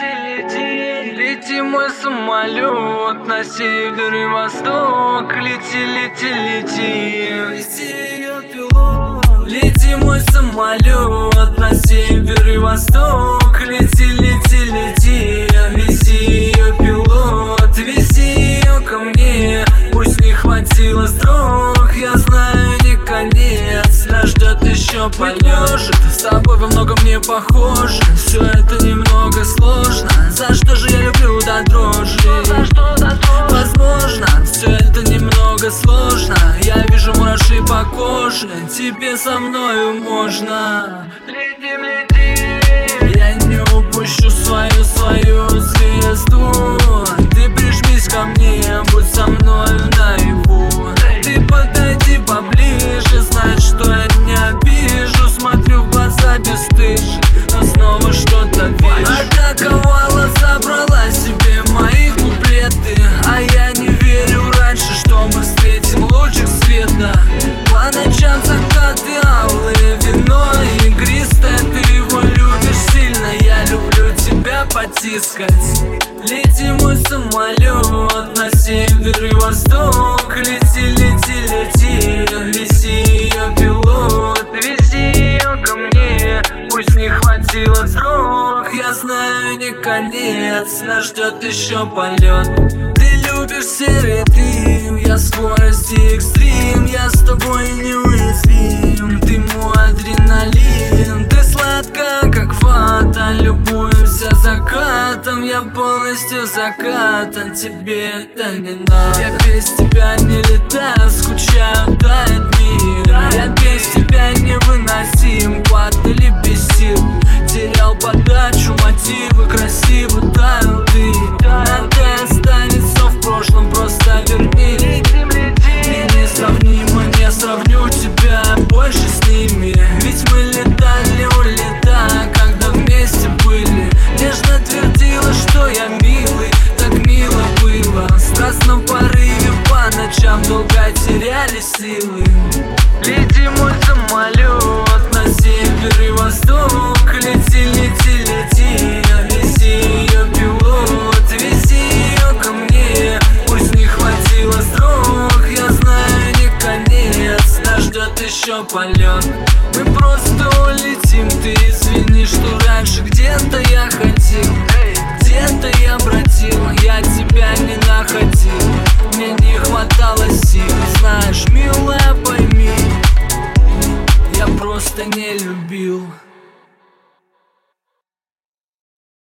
лети, лети Лети мой самолет на север и восток. Лети, лети, лети. Лети мой самолет на север и восток. Лети, лети, лети. Еще полет С тобой во многом не похоже. Все это немного сложно. За что же я люблю до дрожи? Возможно, все это немного сложно. Я вижу мураши по коже. Тебе со мною можно. Летим, летим. Я не упущу в глаза бесстыжие, но снова что-то вижу Атаковала, забрала себе мои куплеты. А я не верю раньше, что мы встретим лучик света. По ночам закаты алые, вино игристое. Ты его любишь сильно, я люблю тебя потискать. Лети мой самолет на север и восток. Лети, лети, лети, не конец, нас ждет еще полет. Ты любишь серый дым, я скорости экстрим Я с тобой неуязвим, ты мой адреналин Ты сладкая, как вата, любуемся закатом Я полностью закатан, тебе это не надо. Я без тебя не летаю, скучаю, тает мир Я без тебя невыносим, падали силы Лети мой самолет на север и восток. Лети, лети, лети, вези ее пилот. Вези ее ко мне, пусть не хватило срок Я знаю не конец, нас ждет еще полет. Мы просто улетим, ты извини, что раньше где-то я ходил. Где-то я бродил, я тебя не находил просто не любил